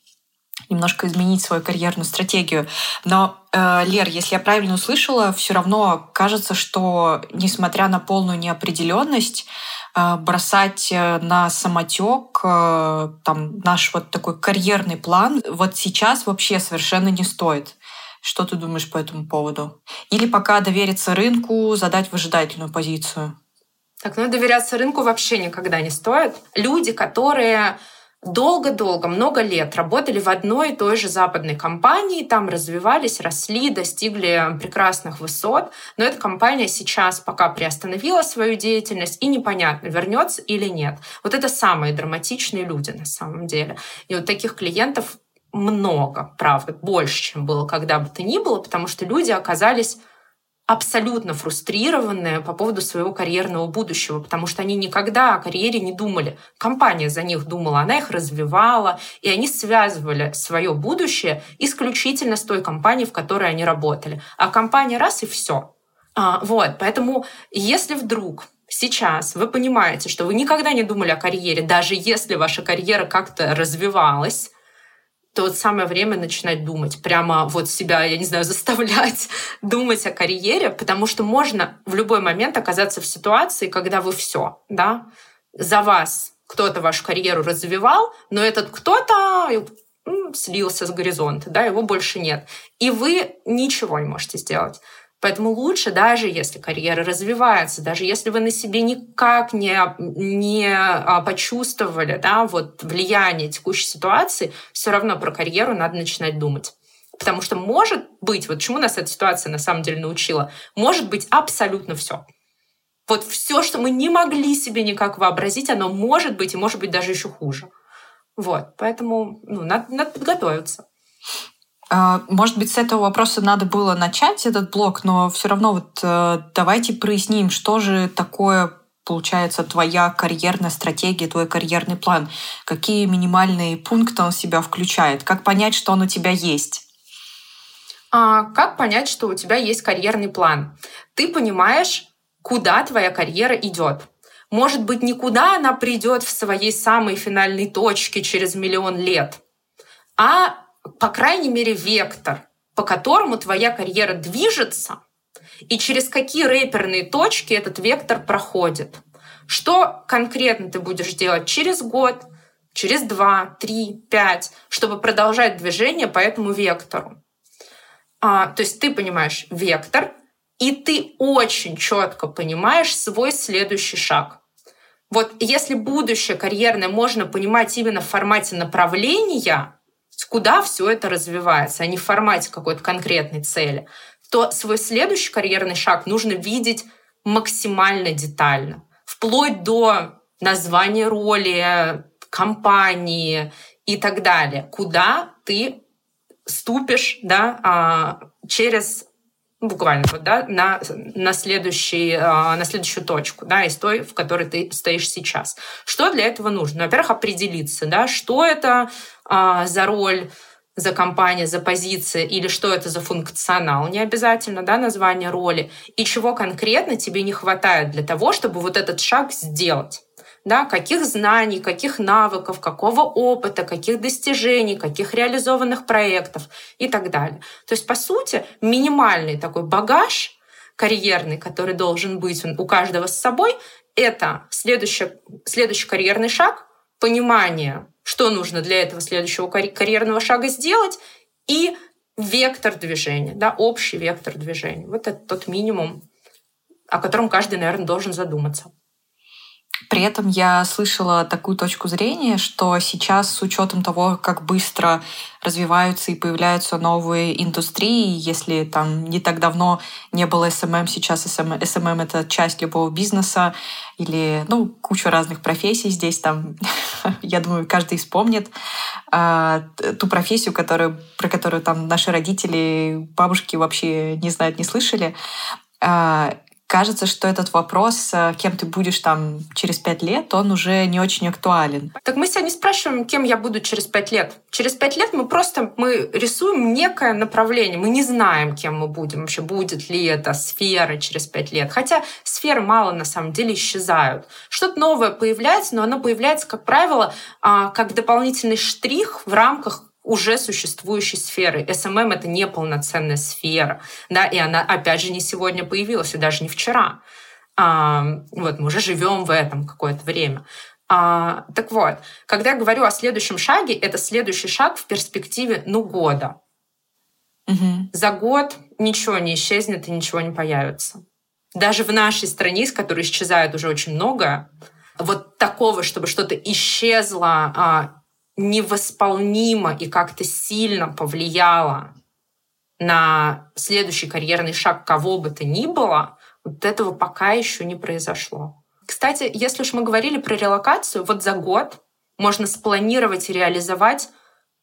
немножко изменить свою карьерную стратегию. Но, э, Лер, если я правильно услышала, все равно кажется, что несмотря на полную неопределенность, э, бросать э, на самотек э, там наш вот такой карьерный план вот сейчас вообще совершенно не стоит. Что ты думаешь по этому поводу? Или пока довериться рынку, задать выжидательную позицию? Так, ну доверяться рынку вообще никогда не стоит. Люди, которые долго-долго, много лет работали в одной и той же западной компании, там развивались, росли, достигли прекрасных высот, но эта компания сейчас пока приостановила свою деятельность, и непонятно, вернется или нет. Вот это самые драматичные люди на самом деле. И вот таких клиентов много, правда, больше, чем было когда бы то ни было, потому что люди оказались абсолютно фрустрированные по поводу своего карьерного будущего, потому что они никогда о карьере не думали. Компания за них думала, она их развивала, и они связывали свое будущее исключительно с той компанией, в которой они работали. А компания раз и все. А, вот, поэтому если вдруг сейчас вы понимаете, что вы никогда не думали о карьере, даже если ваша карьера как-то развивалась, то вот самое время начинать думать, прямо вот себя, я не знаю, заставлять думать о карьере, потому что можно в любой момент оказаться в ситуации, когда вы все, да, за вас кто-то вашу карьеру развивал, но этот кто-то слился с горизонта, да, его больше нет. И вы ничего не можете сделать. Поэтому лучше, даже если карьера развивается, даже если вы на себе никак не, не а, почувствовали да, вот влияние текущей ситуации, все равно про карьеру надо начинать думать. Потому что может быть, вот чему нас эта ситуация на самом деле научила, может быть абсолютно все. Вот все, что мы не могли себе никак вообразить, оно может быть, и может быть даже еще хуже. Вот, поэтому ну, надо, надо подготовиться. А, может быть, с этого вопроса надо было начать этот блок, но все равно вот э, давайте проясним, что же такое получается твоя карьерная стратегия, твой карьерный план, какие минимальные пункты он в себя включает, как понять, что он у тебя есть. А как понять, что у тебя есть карьерный план? Ты понимаешь, куда твоя карьера идет. Может быть, никуда она придет в своей самой финальной точке через миллион лет, а, по крайней мере, вектор, по которому твоя карьера движется, и через какие рэперные точки этот вектор проходит. Что конкретно ты будешь делать через год, через два, три, пять, чтобы продолжать движение по этому вектору. А, то есть ты понимаешь вектор, и ты очень четко понимаешь свой следующий шаг. Вот если будущее карьерное можно понимать именно в формате направления, куда все это развивается, а не в формате какой-то конкретной цели, то свой следующий карьерный шаг нужно видеть максимально детально, вплоть до названия роли, компании и так далее, куда ты ступишь да, а, через буквально вот, да, на, на, следующий, а, на следующую точку, да, из той, в которой ты стоишь сейчас. Что для этого нужно? Во-первых, определиться, да, что это а, за роль, за компания, за позиция или что это за функционал, не обязательно, да, название роли, и чего конкретно тебе не хватает для того, чтобы вот этот шаг сделать да, каких знаний, каких навыков, какого опыта, каких достижений, каких реализованных проектов и так далее. То есть, по сути, минимальный такой багаж карьерный, который должен быть у каждого с собой, это следующий, следующий карьерный шаг, понимание, что нужно для этого следующего карьерного шага сделать, и вектор движения, да, общий вектор движения. Вот это тот минимум, о котором каждый, наверное, должен задуматься. При этом я слышала такую точку зрения, что сейчас с учетом того, как быстро развиваются и появляются новые индустрии, если там не так давно не было SMM, сейчас SMM, SMM это часть любого бизнеса или ну куча разных профессий здесь там, я думаю, каждый вспомнит а, ту профессию, которую, про которую там наши родители, бабушки вообще не знают, не слышали. А, кажется, что этот вопрос, э, кем ты будешь там через пять лет, он уже не очень актуален. Так мы себя не спрашиваем, кем я буду через пять лет. Через пять лет мы просто мы рисуем некое направление. Мы не знаем, кем мы будем. Вообще, будет ли это сфера через пять лет. Хотя сферы мало на самом деле исчезают. Что-то новое появляется, но оно появляется, как правило, а, как дополнительный штрих в рамках уже существующей сферы. SMM — это неполноценная сфера, да, и она, опять же, не сегодня появилась, и даже не вчера. А, вот мы уже живем в этом какое-то время. А, так вот, когда я говорю о следующем шаге, это следующий шаг в перспективе, ну, года. Угу. За год ничего не исчезнет и ничего не появится. Даже в нашей стране, с которой исчезает уже очень много, вот такого, чтобы что-то исчезло а, невосполнимо и как-то сильно повлияло на следующий карьерный шаг кого бы то ни было, вот этого пока еще не произошло. Кстати, если уж мы говорили про релокацию, вот за год можно спланировать и реализовать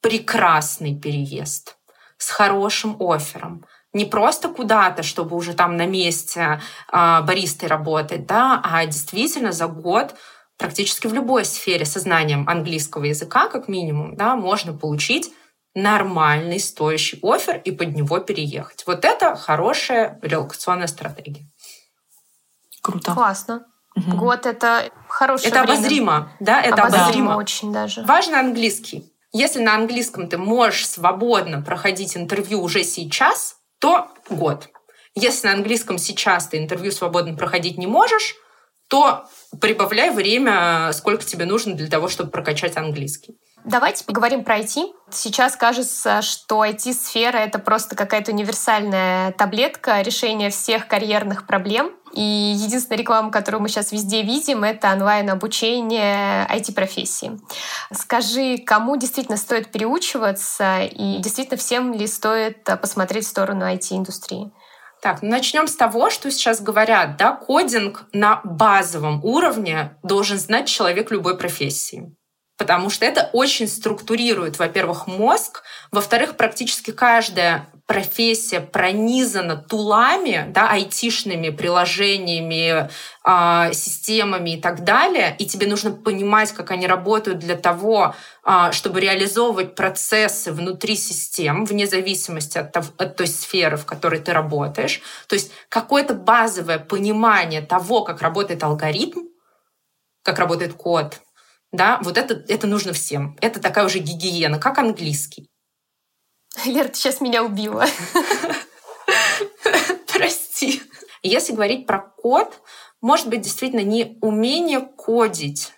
прекрасный переезд с хорошим оффером. Не просто куда-то, чтобы уже там на месте э, баристой работать, да, а действительно за год практически в любой сфере со знанием английского языка, как минимум, да, можно получить нормальный стоящий офер и под него переехать. Вот это хорошая релокационная стратегия. Круто. Классно. Угу. Год это хорошее Это время. обозримо, да, это обозримо. обозримо. очень даже. Важно английский. Если на английском ты можешь свободно проходить интервью уже сейчас, то год. Если на английском сейчас ты интервью свободно проходить не можешь, то прибавляй время, сколько тебе нужно для того, чтобы прокачать английский. Давайте поговорим про IT. Сейчас кажется, что IT-сфера — это просто какая-то универсальная таблетка решения всех карьерных проблем. И единственная реклама, которую мы сейчас везде видим, это онлайн-обучение IT-профессии. Скажи, кому действительно стоит переучиваться и действительно всем ли стоит посмотреть в сторону IT-индустрии? Так, ну начнем с того, что сейчас говорят, да, кодинг на базовом уровне должен знать человек любой профессии. Потому что это очень структурирует, во-первых, мозг, во-вторых, практически каждая профессия пронизана тулами, да, айтишными приложениями, э, системами и так далее, и тебе нужно понимать, как они работают для того, э, чтобы реализовывать процессы внутри систем, вне зависимости от, того, от той сферы, в которой ты работаешь. То есть какое-то базовое понимание того, как работает алгоритм, как работает код, да, вот это, это нужно всем. Это такая уже гигиена, как английский. Лер, ты сейчас меня убила. Прости. Если говорить про код, может быть, действительно не умение кодить,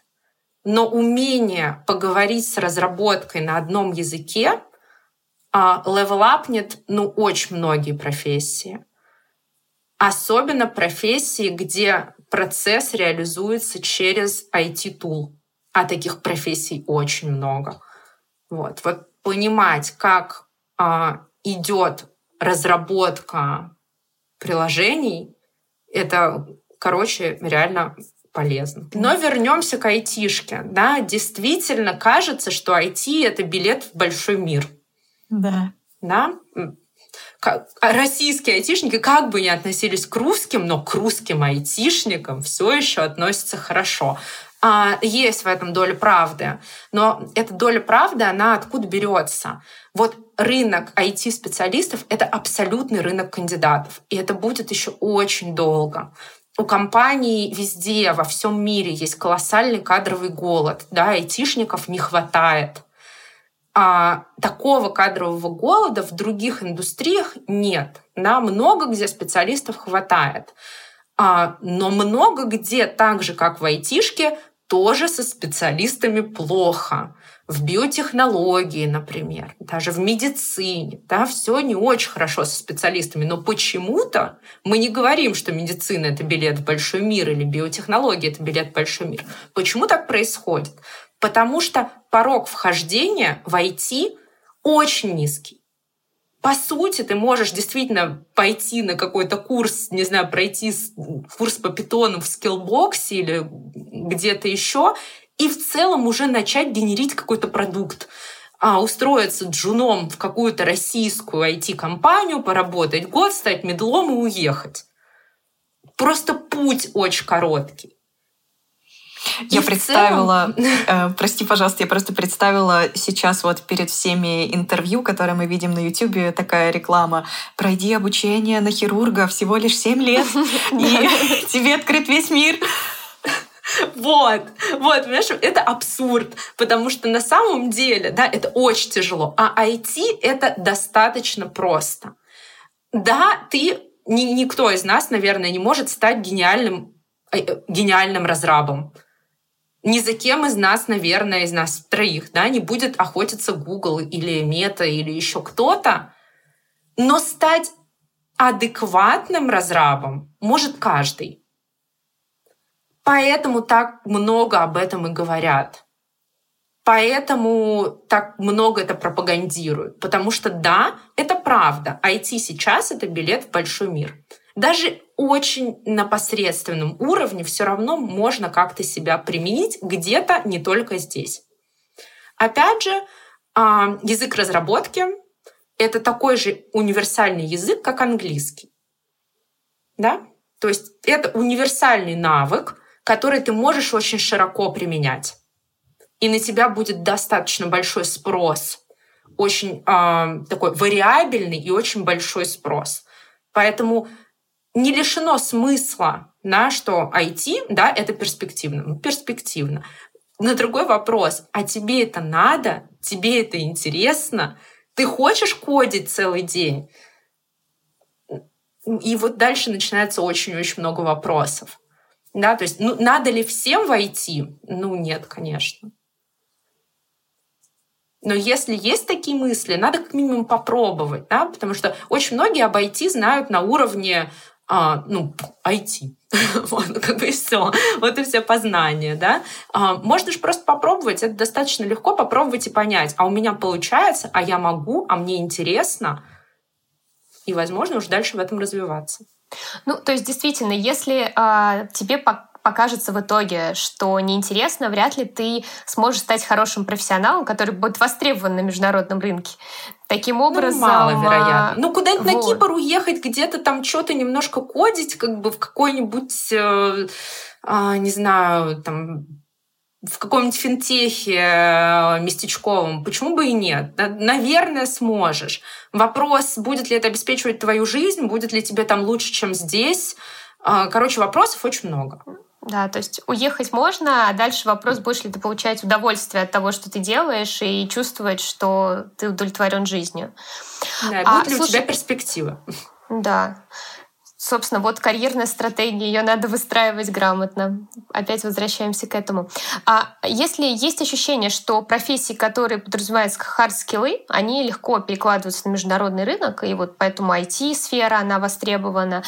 но умение поговорить с разработкой на одном языке левелапнет ну, очень многие профессии. Особенно профессии, где процесс реализуется через IT-тул а таких профессий очень много. Вот, вот понимать, как а, идет разработка приложений, это, короче, реально полезно. Но вернемся к айтишке. Да, действительно кажется, что IT — это билет в большой мир. Да. Да? Российские айтишники как бы не относились к русским, но к русским айтишникам все еще относятся хорошо. А, есть в этом доля правды. Но эта доля правды, она откуда берется? Вот рынок IT-специалистов — это абсолютный рынок кандидатов. И это будет еще очень долго. У компаний везде, во всем мире есть колоссальный кадровый голод. Да, айтишников не хватает. А такого кадрового голода в других индустриях нет. Да, много где специалистов хватает. А, но много где, так же как в айтишке, тоже со специалистами плохо. В биотехнологии, например, даже в медицине, да, все не очень хорошо со специалистами, но почему-то мы не говорим, что медицина — это билет в большой мир или биотехнология — это билет в большой мир. Почему так происходит? Потому что порог вхождения в IT очень низкий по сути, ты можешь действительно пойти на какой-то курс, не знаю, пройти курс по питону в скиллбоксе или где-то еще, и в целом уже начать генерить какой-то продукт а, устроиться джуном в какую-то российскую IT-компанию, поработать год, стать медлом и уехать. Просто путь очень короткий. Я представила, э, прости, пожалуйста, я просто представила сейчас вот перед всеми интервью, которые мы видим на YouTube, такая реклама. Пройди обучение на хирурга всего лишь 7 лет, и тебе открыт весь мир. Вот, вот, понимаешь, это абсурд, потому что на самом деле, да, это очень тяжело, а IT — это достаточно просто. Да, ты, ни, никто из нас, наверное, не может стать гениальным, э, гениальным разрабом ни за кем из нас, наверное, из нас троих, да, не будет охотиться Google или Мета или еще кто-то, но стать адекватным разрабом может каждый. Поэтому так много об этом и говорят. Поэтому так много это пропагандируют. Потому что да, это правда. IT сейчас — это билет в большой мир. Даже очень на посредственном уровне все равно можно как-то себя применить где-то, не только здесь. Опять же, а, язык разработки — это такой же универсальный язык, как английский. Да? То есть это универсальный навык, который ты можешь очень широко применять. И на тебя будет достаточно большой спрос, очень э, такой вариабельный и очень большой спрос. Поэтому не лишено смысла, на что IT, да, это перспективно. Ну, перспективно. На другой вопрос, а тебе это надо? Тебе это интересно? Ты хочешь кодить целый день? И вот дальше начинается очень-очень много вопросов. Да, то есть, ну, надо ли всем войти? Ну, нет, конечно. Но если есть такие мысли, надо как минимум попробовать, да, потому что очень многие об IT знают на уровне а, ну, IT. вот, как бы все. Вот и все познания, да. А, можно же просто попробовать, это достаточно легко попробовать и понять, а у меня получается, а я могу, а мне интересно, и, возможно, уже дальше в этом развиваться. Ну, то есть, действительно, если а, тебе покажется в итоге, что неинтересно, вряд ли ты сможешь стать хорошим профессионалом, который будет востребован на международном рынке. Таким ну, образом... Ну, маловероятно. Ну, куда-нибудь вот. на Кипр уехать, где-то там что-то немножко кодить, как бы в какой-нибудь, э, э, не знаю, там в каком-нибудь финтехе э, местечковом, почему бы и нет? Наверное, сможешь. Вопрос, будет ли это обеспечивать твою жизнь, будет ли тебе там лучше, чем здесь. Э, короче, вопросов очень много. Да, то есть уехать можно, а дальше вопрос, будешь ли ты получать удовольствие от того, что ты делаешь, и чувствовать, что ты удовлетворен жизнью. Да, а, будет ли слушай, у тебя перспектива? Да собственно, вот карьерная стратегия, ее надо выстраивать грамотно. Опять возвращаемся к этому. А если есть ощущение, что профессии, которые подразумеваются как хард-скиллы, они легко перекладываются на международный рынок, и вот поэтому IT-сфера, она востребована.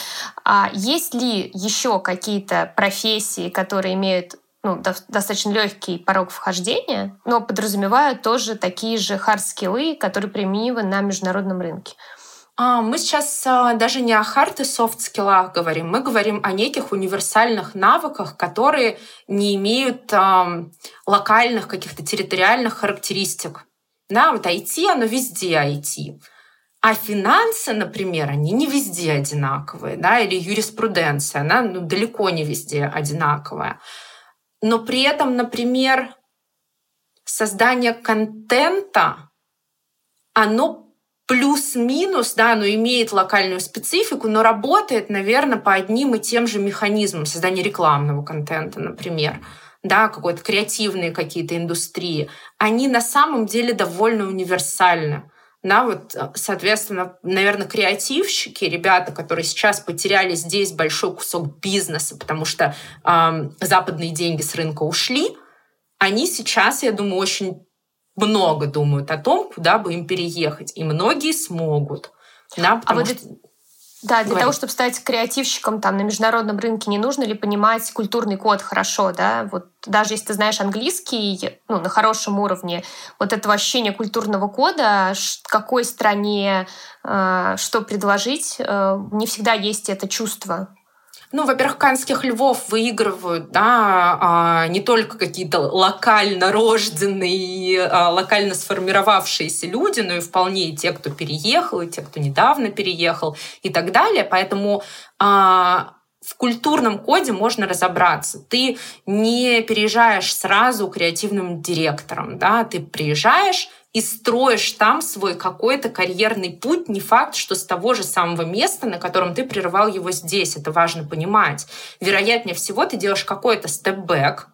А есть ли еще какие-то профессии, которые имеют ну, достаточно легкий порог вхождения, но подразумевают тоже такие же хард-скиллы, которые применимы на международном рынке? А, мы сейчас а, даже не о хард и софт скиллах говорим, мы говорим о неких универсальных навыках, которые не имеют локальных каких-то территориальных характеристик. Да, вот IT, оно везде IT. А финансы, например, они не везде одинаковые, да, или юриспруденция, она ну, далеко не везде одинаковая. Но при этом, например, создание контента, оно плюс-минус, да, оно имеет локальную специфику, но работает, наверное, по одним и тем же механизмам создания рекламного контента, например да, какой-то креативные какие-то индустрии, они на самом деле довольно универсальны. Да, вот, соответственно, наверное, креативщики, ребята, которые сейчас потеряли здесь большой кусок бизнеса, потому что э, западные деньги с рынка ушли, они сейчас, я думаю, очень много думают о том, куда бы им переехать. И многие смогут. Да, а вот что... Да, для того, чтобы стать креативщиком там на международном рынке, не нужно ли понимать культурный код хорошо, да? Вот даже если ты знаешь английский, ну, на хорошем уровне, вот этого ощущения культурного кода, какой стране э, что предложить, э, не всегда есть это чувство. Ну, во-первых, канских львов выигрывают, да, а, не только какие-то локально рожденные, а, локально сформировавшиеся люди, но и вполне и те, кто переехал, и те, кто недавно переехал, и так далее. Поэтому а, в культурном коде можно разобраться. Ты не переезжаешь сразу креативным директором, да, ты приезжаешь и строишь там свой какой-то карьерный путь. Не факт, что с того же самого места, на котором ты прерывал его здесь. Это важно понимать. Вероятнее всего, ты делаешь какой-то степ-бэк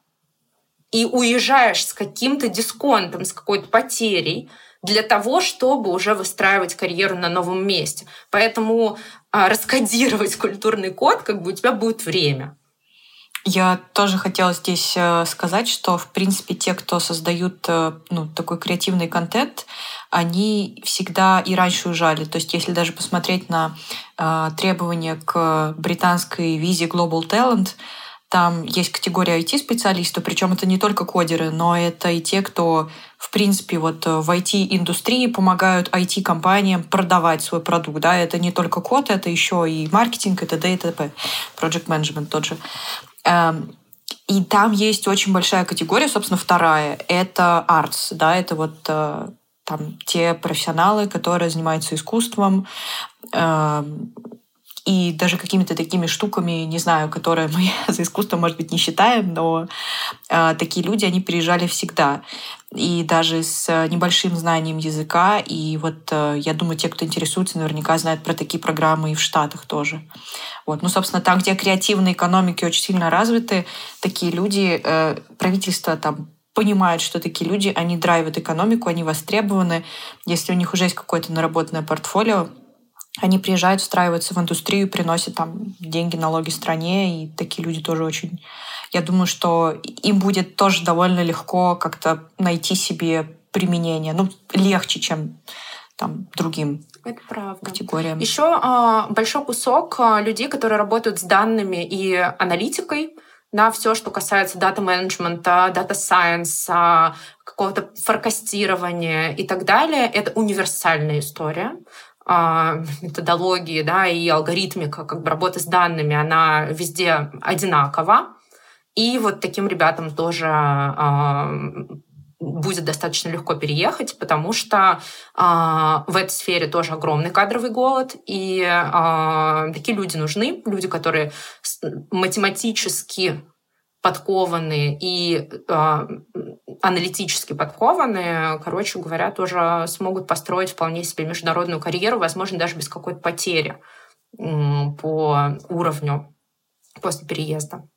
и уезжаешь с каким-то дисконтом, с какой-то потерей, для того, чтобы уже выстраивать карьеру на новом месте. Поэтому а, раскодировать культурный код, как бы у тебя будет время. Я тоже хотела здесь э, сказать, что, в принципе, те, кто создают э, ну, такой креативный контент, они всегда и раньше уезжали. То есть, если даже посмотреть на э, требования к британской визе Global Talent, там есть категория IT-специалистов, причем это не только кодеры, но это и те, кто, в принципе, вот в IT-индустрии помогают IT-компаниям продавать свой продукт. Да? Это не только код, это еще и маркетинг, это т.д. и т.п. Project Management тот же. Эм, и там есть очень большая категория, собственно, вторая. Это arts, да, это вот э, там те профессионалы, которые занимаются искусством, эм, и даже какими-то такими штуками, не знаю, которые мы за искусство, может быть, не считаем, но э, такие люди, они приезжали всегда. И даже с небольшим знанием языка. И вот э, я думаю, те, кто интересуется, наверняка знают про такие программы и в Штатах тоже. Вот. Ну, собственно, там, где креативные экономики очень сильно развиты, такие люди, э, правительство там понимают, что такие люди, они драйвят экономику, они востребованы. Если у них уже есть какое-то наработанное портфолио, они приезжают, встраиваются в индустрию, приносят там деньги, налоги стране, и такие люди тоже очень... Я думаю, что им будет тоже довольно легко как-то найти себе применения. Ну, легче, чем там другим это правда. категориям. Еще э, большой кусок э, людей, которые работают с данными и аналитикой, на все, что касается data-менеджмента, data science, какого-то форкастирования и так далее, это универсальная история методологии да, и алгоритмика как бы работы с данными, она везде одинакова. И вот таким ребятам тоже будет достаточно легко переехать, потому что э, в этой сфере тоже огромный кадровый голод, и э, такие люди нужны, люди, которые математически подкованные и э, аналитически подкованные, короче говоря, тоже смогут построить вполне себе международную карьеру, возможно, даже без какой-то потери э, по уровню после переезда.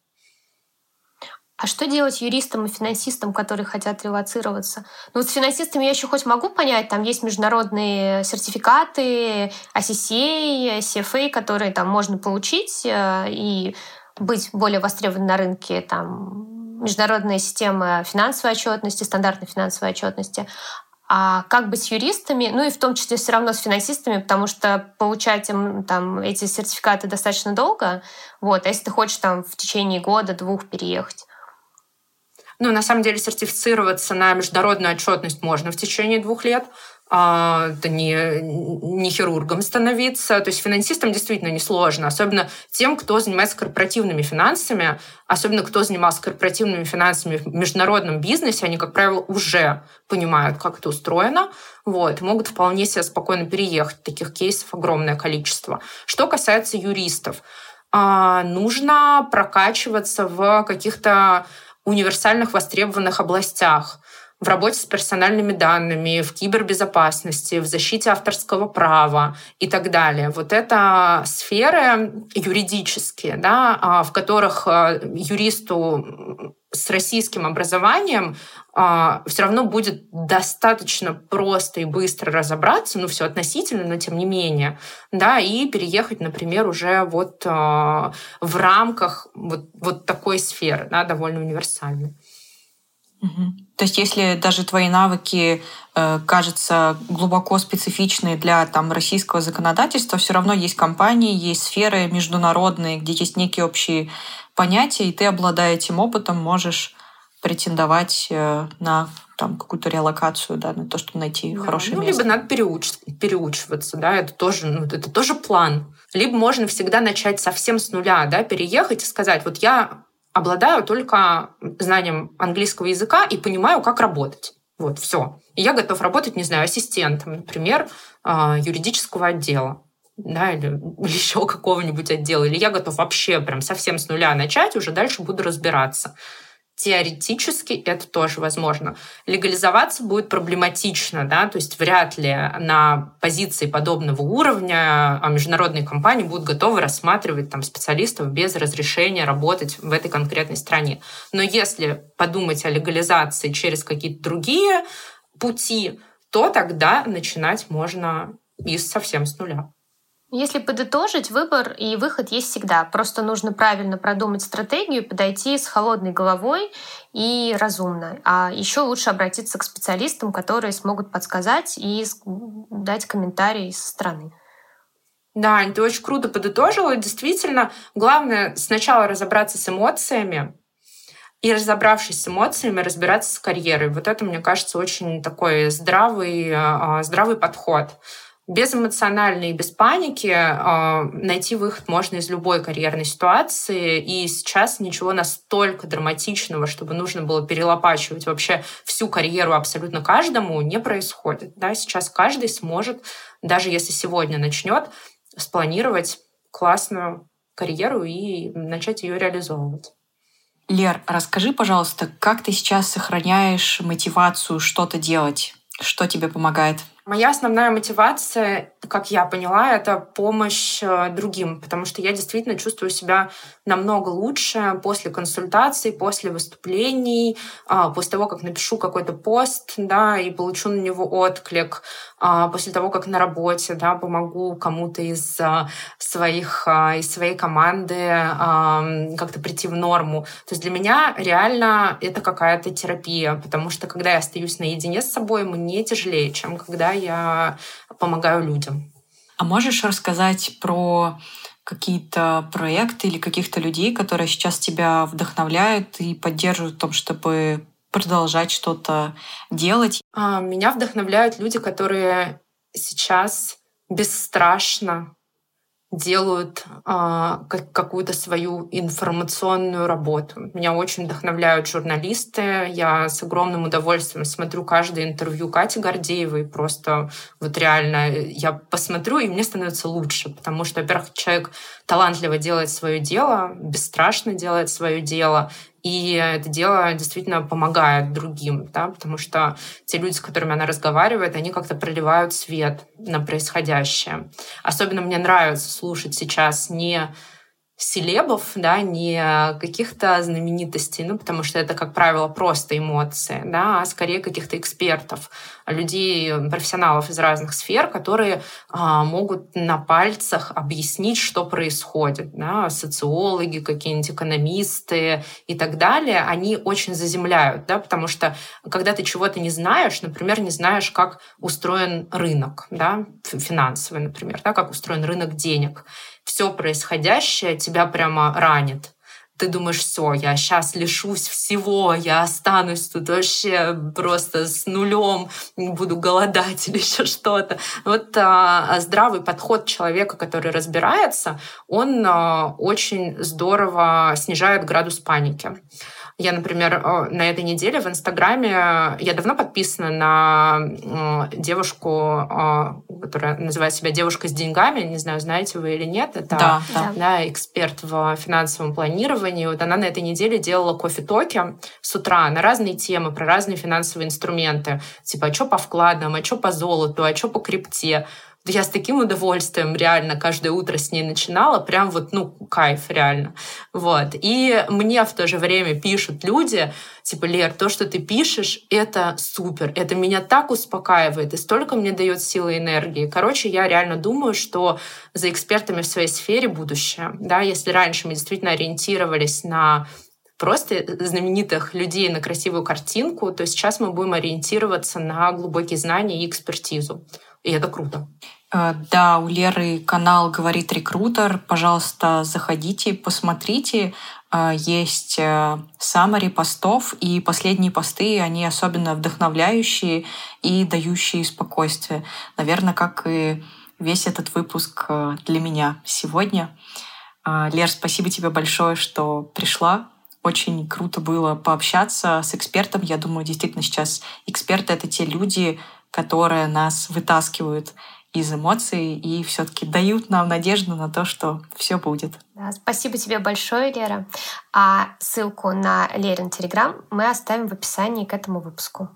А что делать юристам и финансистам, которые хотят релацироваться? Ну вот с финансистами я еще хоть могу понять, там есть международные сертификаты, ACCA, CFA, которые там можно получить э, и быть более востребованы на рынке, там международная система финансовой отчетности, стандартной финансовой отчетности. А как быть с юристами, ну и в том числе все равно с финансистами, потому что получать им там эти сертификаты достаточно долго. Вот, а если ты хочешь там в течение года-двух переехать? Ну, на самом деле, сертифицироваться на международную отчетность можно в течение двух лет. А, это не, не хирургом становиться. То есть финансистам действительно несложно, особенно тем, кто занимается корпоративными финансами, особенно кто занимался корпоративными финансами в международном бизнесе, они, как правило, уже понимают, как это устроено, вот, могут вполне себе спокойно переехать. Таких кейсов огромное количество. Что касается юристов, а, нужно прокачиваться в каких-то универсальных востребованных областях в работе с персональными данными, в кибербезопасности, в защите авторского права и так далее. Вот это сферы юридические, да, а, в которых а, юристу с российским образованием а, все равно будет достаточно просто и быстро разобраться, ну все относительно, но тем не менее, да, и переехать, например, уже вот в рамках вот, вот такой сферы, да, довольно универсальной. То есть, если даже твои навыки э, кажутся глубоко специфичны для там, российского законодательства, все равно есть компании, есть сферы международные, где есть некие общие понятия, и ты, обладая этим опытом, можешь претендовать э, на там какую-то реалокацию, да, на то, чтобы найти да, хорошее ну, место. Либо надо переуч... переучиваться, да, это тоже, ну, это тоже план. Либо можно всегда начать совсем с нуля, да, переехать и сказать, вот я обладаю только знанием английского языка и понимаю, как работать. Вот, все. И я готов работать, не знаю, ассистентом, например, а, юридического отдела да, или, или еще какого-нибудь отдела, или я готов вообще прям совсем с нуля начать, уже дальше буду разбираться. Теоретически это тоже возможно. Легализоваться будет проблематично, да, то есть вряд ли на позиции подобного уровня а международные компании будут готовы рассматривать там, специалистов без разрешения работать в этой конкретной стране. Но если подумать о легализации через какие-то другие пути, то тогда начинать можно и совсем с нуля. Если подытожить, выбор и выход есть всегда. Просто нужно правильно продумать стратегию, подойти с холодной головой и разумно. А еще лучше обратиться к специалистам, которые смогут подсказать и дать комментарии со стороны. Да, ты очень круто подытожила. Действительно, главное сначала разобраться с эмоциями, и разобравшись с эмоциями, разбираться с карьерой. Вот это, мне кажется, очень такой здравый, а, здравый подход. Безэмоционально и без паники э, найти выход можно из любой карьерной ситуации. И сейчас ничего настолько драматичного, чтобы нужно было перелопачивать вообще всю карьеру абсолютно каждому, не происходит. Да? Сейчас каждый сможет, даже если сегодня начнет, спланировать классную карьеру и начать ее реализовывать. Лер, расскажи, пожалуйста, как ты сейчас сохраняешь мотивацию что-то делать? Что тебе помогает? Моя основная мотивация как я поняла, это помощь э, другим, потому что я действительно чувствую себя намного лучше после консультаций, после выступлений, а, после того, как напишу какой-то пост, да, и получу на него отклик, а, после того, как на работе, да, помогу кому-то из а, своих, из своей команды как-то прийти в норму. То есть для меня реально это какая-то терапия, потому что когда я остаюсь наедине с собой, мне тяжелее, чем когда я помогаю людям. А можешь рассказать про какие-то проекты или каких-то людей, которые сейчас тебя вдохновляют и поддерживают в том, чтобы продолжать что-то делать? А, меня вдохновляют люди, которые сейчас бесстрашно делают как, какую-то свою информационную работу. Меня очень вдохновляют журналисты. Я с огромным удовольствием смотрю каждое интервью Кати Гордеевой. Просто вот реально я посмотрю, и мне становится лучше, потому что, во-первых, человек талантливо делает свое дело, бесстрашно делает свое дело, и это дело действительно помогает другим, да, потому что те люди, с которыми она разговаривает, они как-то проливают свет на происходящее. Особенно мне нравится слушать сейчас не селебов, да, не каких-то знаменитостей, ну, потому что это, как правило, просто эмоции, да, а скорее каких-то экспертов, людей, профессионалов из разных сфер, которые а, могут на пальцах объяснить, что происходит, да, социологи, какие-нибудь экономисты и так далее, они очень заземляют, да, потому что когда ты чего-то не знаешь, например, не знаешь, как устроен рынок, да, финансовый, например, да, как устроен рынок денег, все происходящее тебя прямо ранит. Ты думаешь, все, я сейчас лишусь всего, я останусь тут вообще просто с нулем, буду голодать или еще что-то. Вот а, здравый подход человека, который разбирается, он а, очень здорово снижает градус паники. Я, например, на этой неделе в Инстаграме, я давно подписана на девушку, которая называет себя девушка с деньгами, не знаю, знаете вы или нет, это да, да. Да, эксперт в финансовом планировании. Вот она на этой неделе делала кофе-токи с утра на разные темы, про разные финансовые инструменты. Типа, а что по вкладам, а что по золоту, а что по крипте я с таким удовольствием реально каждое утро с ней начинала, прям вот, ну, кайф реально. Вот. И мне в то же время пишут люди, типа, Лер, то, что ты пишешь, это супер, это меня так успокаивает, и столько мне дает силы и энергии. Короче, я реально думаю, что за экспертами в своей сфере будущее. Да, если раньше мы действительно ориентировались на просто знаменитых людей на красивую картинку, то сейчас мы будем ориентироваться на глубокие знания и экспертизу. И это круто. Э, да, у Леры канал «Говорит рекрутер». Пожалуйста, заходите, посмотрите. Э, есть саммари э, постов, и последние посты, они особенно вдохновляющие и дающие спокойствие. Наверное, как и весь этот выпуск для меня сегодня. Лер, спасибо тебе большое, что пришла. Очень круто было пообщаться с экспертом. Я думаю, действительно сейчас эксперты — это те люди, которые нас вытаскивают из эмоций и все-таки дают нам надежду на то, что все будет. Да, спасибо тебе большое, Лера. А ссылку на Лерин Телеграм мы оставим в описании к этому выпуску.